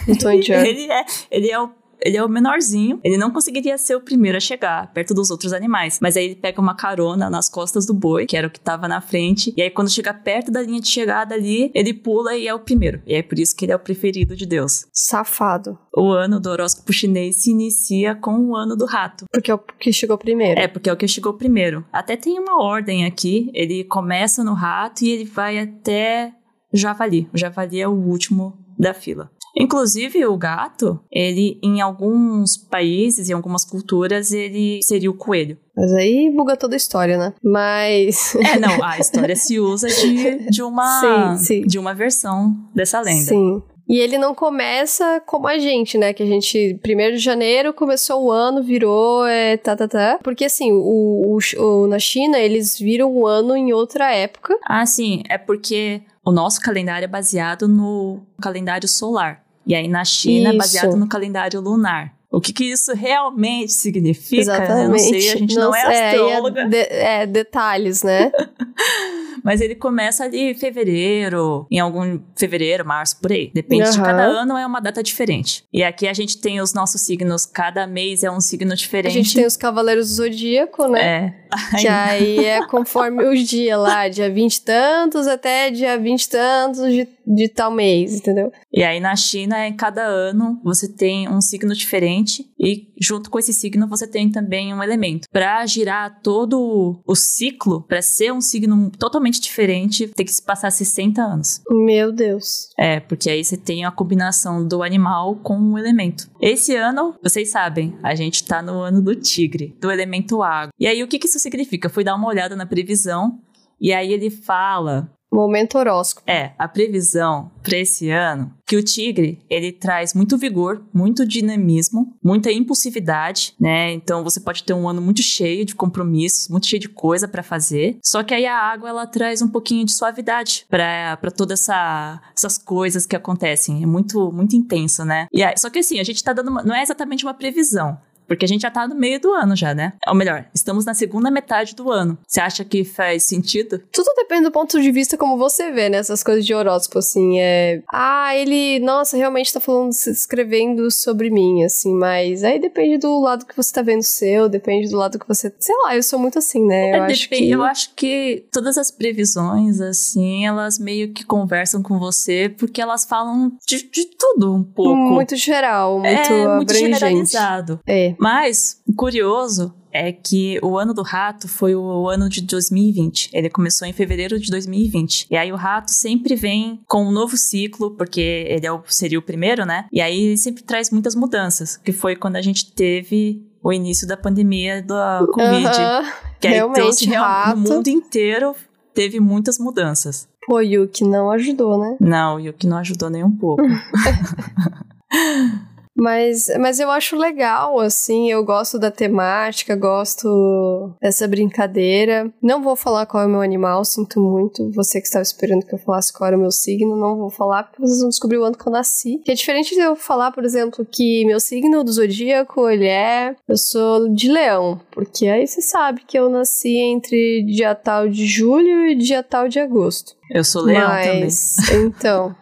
do Tom e Jerry. ele é, ele é o ele é o menorzinho, ele não conseguiria ser o primeiro a chegar perto dos outros animais. Mas aí ele pega uma carona nas costas do boi, que era o que tava na frente. E aí, quando chega perto da linha de chegada ali, ele pula e é o primeiro. E é por isso que ele é o preferido de Deus. Safado. O ano do horóscopo chinês se inicia com o ano do rato. Porque é o que chegou primeiro. É, porque é o que chegou primeiro. Até tem uma ordem aqui. Ele começa no rato e ele vai até javali. O javali é o último da fila. Inclusive, o gato, ele, em alguns países, em algumas culturas, ele seria o coelho. Mas aí buga toda a história, né? Mas. É, não, a história se usa de, de uma Sim, sim. de uma versão dessa lenda. Sim. E ele não começa como a gente, né? Que a gente, 1 de janeiro, começou o ano, virou, é, tá, tá, tá. Porque assim, o, o- o- na China, eles viram o ano em outra época. Ah, sim, é porque o nosso calendário é baseado no calendário solar. E aí na China é Isso. baseado no calendário lunar. O que, que isso realmente significa? Eu não sei, a gente não, é sei, aí astróloga. de- é, detalhes, né? Mas ele começa ali em fevereiro, em algum fevereiro, março, por aí. Depende de Aham. cada ano, é uma data diferente. E aqui a gente tem os nossos signos, cada mês é um signo A diferente. gente tem os Cavaleiros do Zodíaco, né? É. Que aí é conforme os dias lá, dia 20 e tantos até dia 20 e tantos de, de tal mês, entendeu? E aí na China, em cada ano, você tem um signo diferente e junto com esse signo você tem também um elemento. Para girar todo o ciclo, para ser um signo totalmente diferente, tem que se passar 60 anos. Meu Deus. É, porque aí você tem a combinação do animal com o elemento. Esse ano, vocês sabem, a gente tá no ano do tigre, do elemento água. E aí o que que isso significa? Eu fui dar uma olhada na previsão e aí ele fala Momento horóscopo. é, a previsão para esse ano, que o tigre, ele traz muito vigor, muito dinamismo, muita impulsividade, né? Então você pode ter um ano muito cheio de compromissos, muito cheio de coisa para fazer. Só que aí a água ela traz um pouquinho de suavidade para todas essa, essas coisas que acontecem. É muito muito intenso, né? E aí, só que assim, a gente tá dando uma, não é exatamente uma previsão. Porque a gente já tá no meio do ano já, né? Ou melhor, estamos na segunda metade do ano. Você acha que faz sentido? Tudo depende do ponto de vista como você vê, né? Essas coisas de horóscopo, assim, é... Ah, ele, nossa, realmente tá falando, escrevendo sobre mim, assim, mas aí depende do lado que você tá vendo seu, depende do lado que você... Sei lá, eu sou muito assim, né? Eu, é, acho, que... eu acho que todas as previsões, assim, elas meio que conversam com você, porque elas falam de, de tudo um pouco. Muito geral, muito é, muito generalizado. É. Mas, curioso, é que o ano do rato foi o ano de 2020. Ele começou em fevereiro de 2020. E aí o rato sempre vem com um novo ciclo, porque ele é o, seria o primeiro, né? E aí ele sempre traz muitas mudanças, que foi quando a gente teve o início da pandemia da Covid. Uhum, que aí trouxe rato. no mundo inteiro teve muitas mudanças. Pô, Yuki não ajudou, né? Não, Yuki não ajudou nem um pouco. Mas, mas eu acho legal, assim, eu gosto da temática, gosto dessa brincadeira. Não vou falar qual é o meu animal, sinto muito. Você que estava esperando que eu falasse qual era o meu signo, não vou falar, porque vocês vão descobrir o ano que eu nasci. Que é diferente de eu falar, por exemplo, que meu signo do zodíaco, ele é. Eu sou de leão, porque aí você sabe que eu nasci entre dia tal de julho e dia tal de agosto. Eu sou leão mas, também. Então,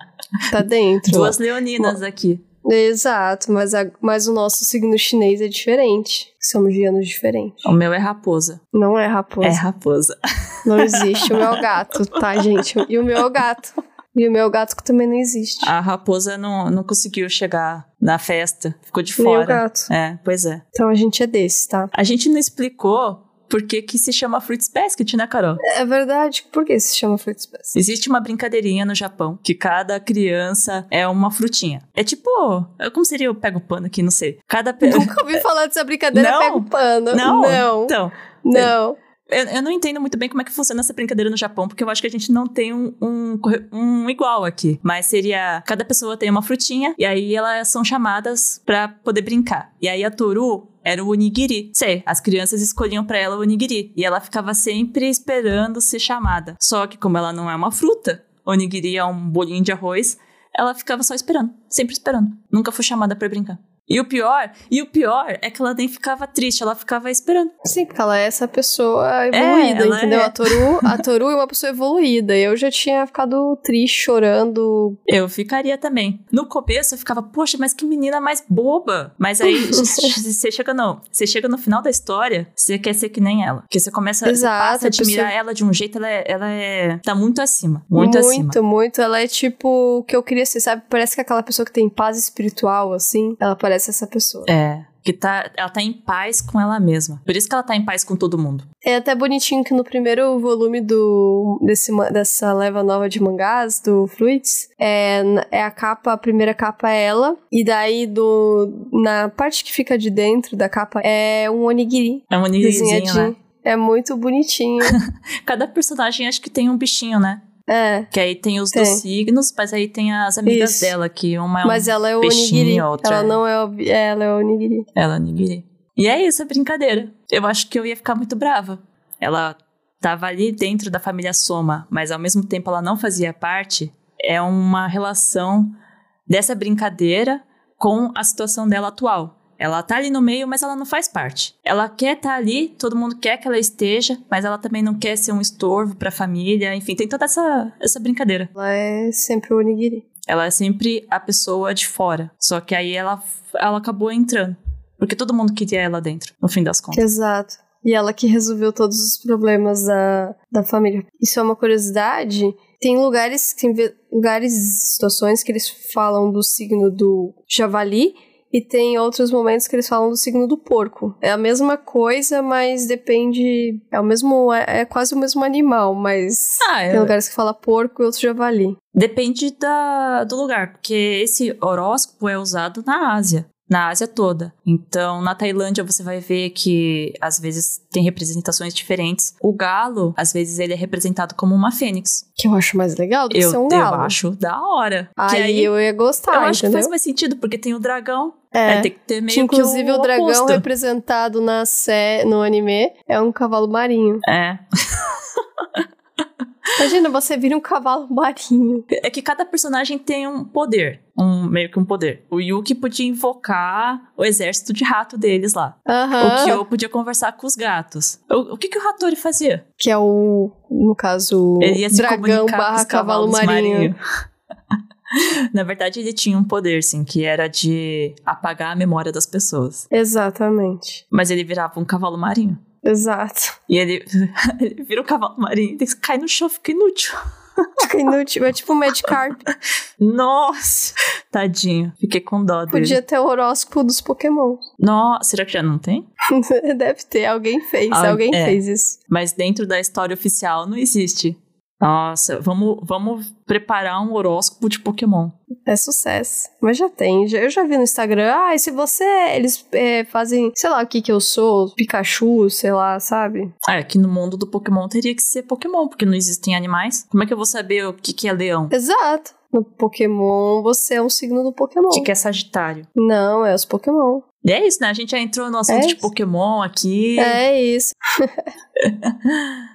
tá dentro. Duas leoninas Bom, aqui. Exato, mas, a, mas o nosso signo chinês é diferente. Somos de anos diferentes. O meu é raposa. Não é raposa. É raposa. Não existe. O meu é gato, tá, gente? E o meu é gato. E o meu gato também não existe. A raposa não, não conseguiu chegar na festa. Ficou de fora. Nem o gato. É, pois é. Então a gente é desse, tá? A gente não explicou por que, que se chama Fruits Basket, né, Carol? É verdade. Por que se chama Fruits Basket? Existe uma brincadeirinha no Japão que cada criança é uma frutinha. É tipo. É como seria o pego pano aqui? Não sei. Cada. Nunca ouvi falar dessa brincadeira não, pego pano. Não. Não. Então. Não. Eu, eu, não entendo muito bem como é que funciona essa brincadeira no Japão, porque eu acho que a gente não tem um, um, um igual aqui. Mas seria. Cada pessoa tem uma frutinha, e aí elas são chamadas para poder brincar. E aí a Toru era o onigiri. Sei, as crianças escolhiam para ela o onigiri. E ela ficava sempre esperando ser chamada. Só que, como ela não é uma fruta, onigiri é um bolinho de arroz, ela ficava só esperando. Sempre esperando. Nunca foi chamada para brincar. E o pior, e o pior é que ela nem ficava triste, ela ficava esperando. Sim, porque ela é essa pessoa evoluída, é, entendeu? É. A, Toru, a Toru é uma pessoa evoluída. Eu já tinha ficado triste, chorando. Eu ficaria também. No começo eu ficava, poxa, mas que menina mais boba. Mas aí você chega não, você chega no final da história, você quer ser que nem ela. Porque você começa Exato, você passa a admirar pessoa... ela de um jeito, ela é, ela é tá muito acima, muito, muito acima. Muito, muito. Ela é tipo o que eu queria ser, sabe? Parece que é aquela pessoa que tem paz espiritual assim, ela parece essa pessoa. É. Que tá, ela tá em paz com ela mesma. Por isso que ela tá em paz com todo mundo. É até bonitinho que no primeiro volume do, desse, dessa leva nova de mangás, do Fruits, é, é a capa, a primeira capa é ela, e daí do, na parte que fica de dentro da capa é um onigiri. É um onigirizinho, né? É muito bonitinho. Cada personagem acho que tem um bichinho, né? É. Que aí tem os tem. dos signos, mas aí tem as amigas Isso. dela, que uma é um Mas ela é o onigiri. Outra ela é não é o, é, ela é o onigiri. Ela é o onigiri. E é isso a brincadeira. Eu acho que eu ia ficar muito brava. Ela tava ali dentro da família Soma, mas ao mesmo tempo ela não fazia parte. É uma relação dessa brincadeira com a situação dela atual. Ela tá ali no meio, mas ela não faz parte. Ela quer estar tá ali, todo mundo quer que ela esteja, mas ela também não quer ser um estorvo para a família. Enfim, tem toda essa, essa brincadeira. Ela é sempre o onigiri. Ela é sempre a pessoa de fora. Só que aí ela, ela acabou entrando. Porque todo mundo queria ela dentro, no fim das contas. Exato. E ela que resolveu todos os problemas da, da família. Isso é uma curiosidade. Tem lugares, tem lugares, situações que eles falam do signo do javali e tem outros momentos que eles falam do signo do porco. É a mesma coisa, mas depende. É o mesmo. É, é quase o mesmo animal, mas ah, tem lugares que fala porco e outros javali. Depende da, do lugar, porque esse horóscopo é usado na Ásia na Ásia toda. Então, na Tailândia você vai ver que às vezes tem representações diferentes. O galo, às vezes ele é representado como uma fênix. Que eu acho mais legal do que eu, ser um galo. Eu acho da hora. Aí, aí eu ia gostar, Eu entendeu? acho que faz mais sentido, porque tem o dragão. É, é tem que ter meio que Inclusive o, o dragão oposto. representado na sé, no anime é um cavalo marinho. É. Imagina, você vira um cavalo marinho. É que cada personagem tem um poder. um meio que um poder. O Yuki podia invocar o exército de rato deles lá. Aham. O Kyo podia conversar com os gatos. O, o que, que o Hattori fazia? Que é o, no caso, dragão barra cavalo marinho. marinhos. Na verdade, ele tinha um poder, sim, que era de apagar a memória das pessoas. Exatamente. Mas ele virava um cavalo marinho. Exato. E ele, ele vira o cavalo marinho e cai no chão, fica inútil. Fica inútil. É tipo um Magikarp. Nossa, tadinho. Fiquei com dó dele. Podia ter o horóscopo dos Pokémon. Nossa, será que já não tem? Deve ter. Alguém fez. Ah, Alguém é. fez isso. Mas dentro da história oficial não existe. Nossa, vamos, vamos preparar um horóscopo de Pokémon. É sucesso. Mas já tem. Já- Eu já vi no Instagram. Ah, e se você. Eles é, fazem. Sei lá o que que eu sou. Pikachu, sei lá, sabe? É, que no mundo do Pokémon teria que ser Pokémon, porque não existem animais. Como é que eu vou saber o que, que é leão? Exato. No Pokémon, você é um signo do Pokémon. O que, que é Sagitário? Não, é os Pokémon. E é isso, né? A gente já entrou no assunto É de. Pokémon aqui. É isso.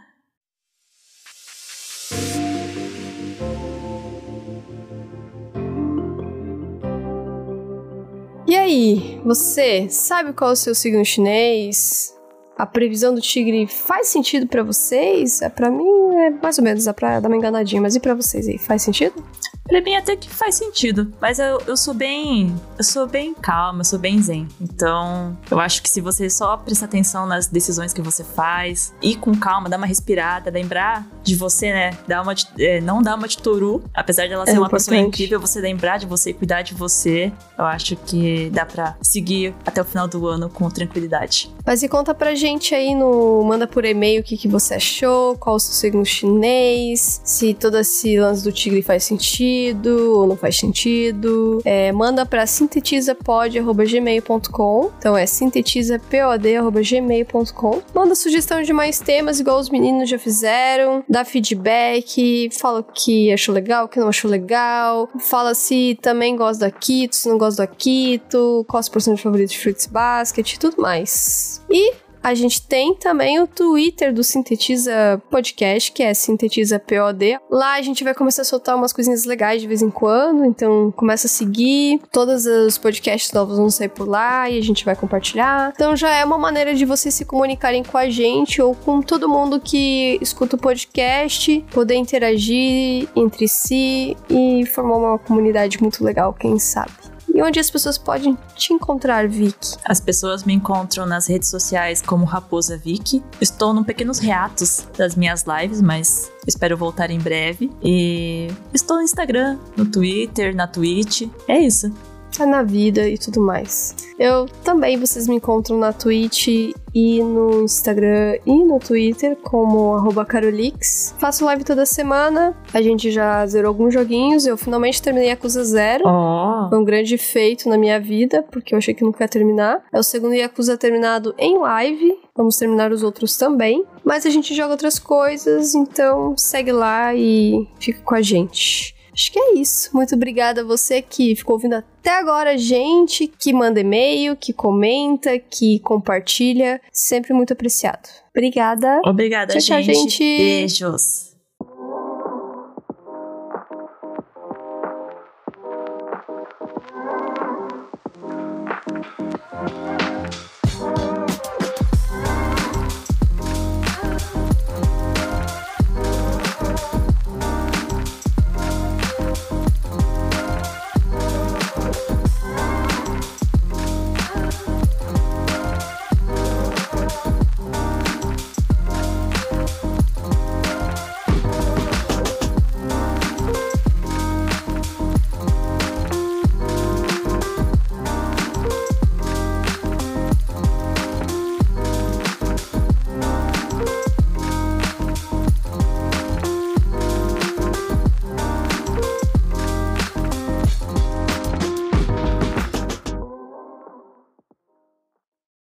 E aí, você sabe qual é o seu signo chinês? A previsão do tigre faz sentido pra vocês? É, pra mim é mais ou menos, dá pra dar uma enganadinha, mas e pra vocês aí, faz sentido? Pra mim até que faz sentido. Mas eu, eu sou bem. Eu sou bem calma, eu sou bem zen. Então, eu acho que se você só prestar atenção nas decisões que você faz, ir com calma, dar uma respirada, lembrar de você, né? Dar uma de- é, não dar uma de toru. Apesar dela É ser uma pessoa importante. incrível, você lembrar de você e cuidar de você. Eu acho que dá pra seguir até o final do ano com tranquilidade. Mas e conta pra gente aí no. Manda por e-mail o que, que você achou, qual o seu signo chinês, se todo esse lance do tigre faz sentido ou não faz sentido. É, manda pra sintetizapod.gmail.com. Então é sintetizapod.gmail.com. Manda sugestão de mais temas, igual os meninos já fizeram. Dá feedback, fala o que achou legal, o que não achou legal. Fala se também gosta do Akito, se não gosta do Akito, qual é o seu personagem favorito de Fruits Basket e tudo mais. E a gente tem também o Twitter do Sintetiza Podcast, que é Sintetiza POD. Lá a gente vai começar a soltar umas coisinhas legais de vez em quando, então começa a seguir. Todos os podcasts novos vão sair por lá e a gente vai compartilhar. Então já é uma maneira de vocês se comunicarem com a gente ou com todo mundo que escuta o podcast, poder interagir entre si e formar uma comunidade muito legal, quem sabe. E onde as pessoas podem te encontrar, Vicky? As pessoas me encontram nas redes sociais como Raposa Vicky. Estou num pequenos reatos das minhas lives, mas espero voltar em breve. E estou no Instagram, no Twitter, na Twitch. É isso. Tá na vida e tudo mais. Eu também, vocês me encontram na Twitch e no Instagram e no Twitter como Carolix. Faço live toda semana, a gente já zerou alguns joguinhos, eu finalmente terminei Yakuza Zero. Oh. Foi um grande feito na minha vida, porque eu achei que nunca ia terminar. É o segundo Yakuza terminado em live. Vamos terminar os outros também. Mas a gente joga outras coisas, então segue lá e fica com a gente. Acho que é isso. Muito obrigada a você que ficou ouvindo até agora, gente, que manda e-mail, que comenta, que compartilha. Sempre muito apreciado. Obrigada. Obrigada, Tchau, tchau, gente. gente. Beijos.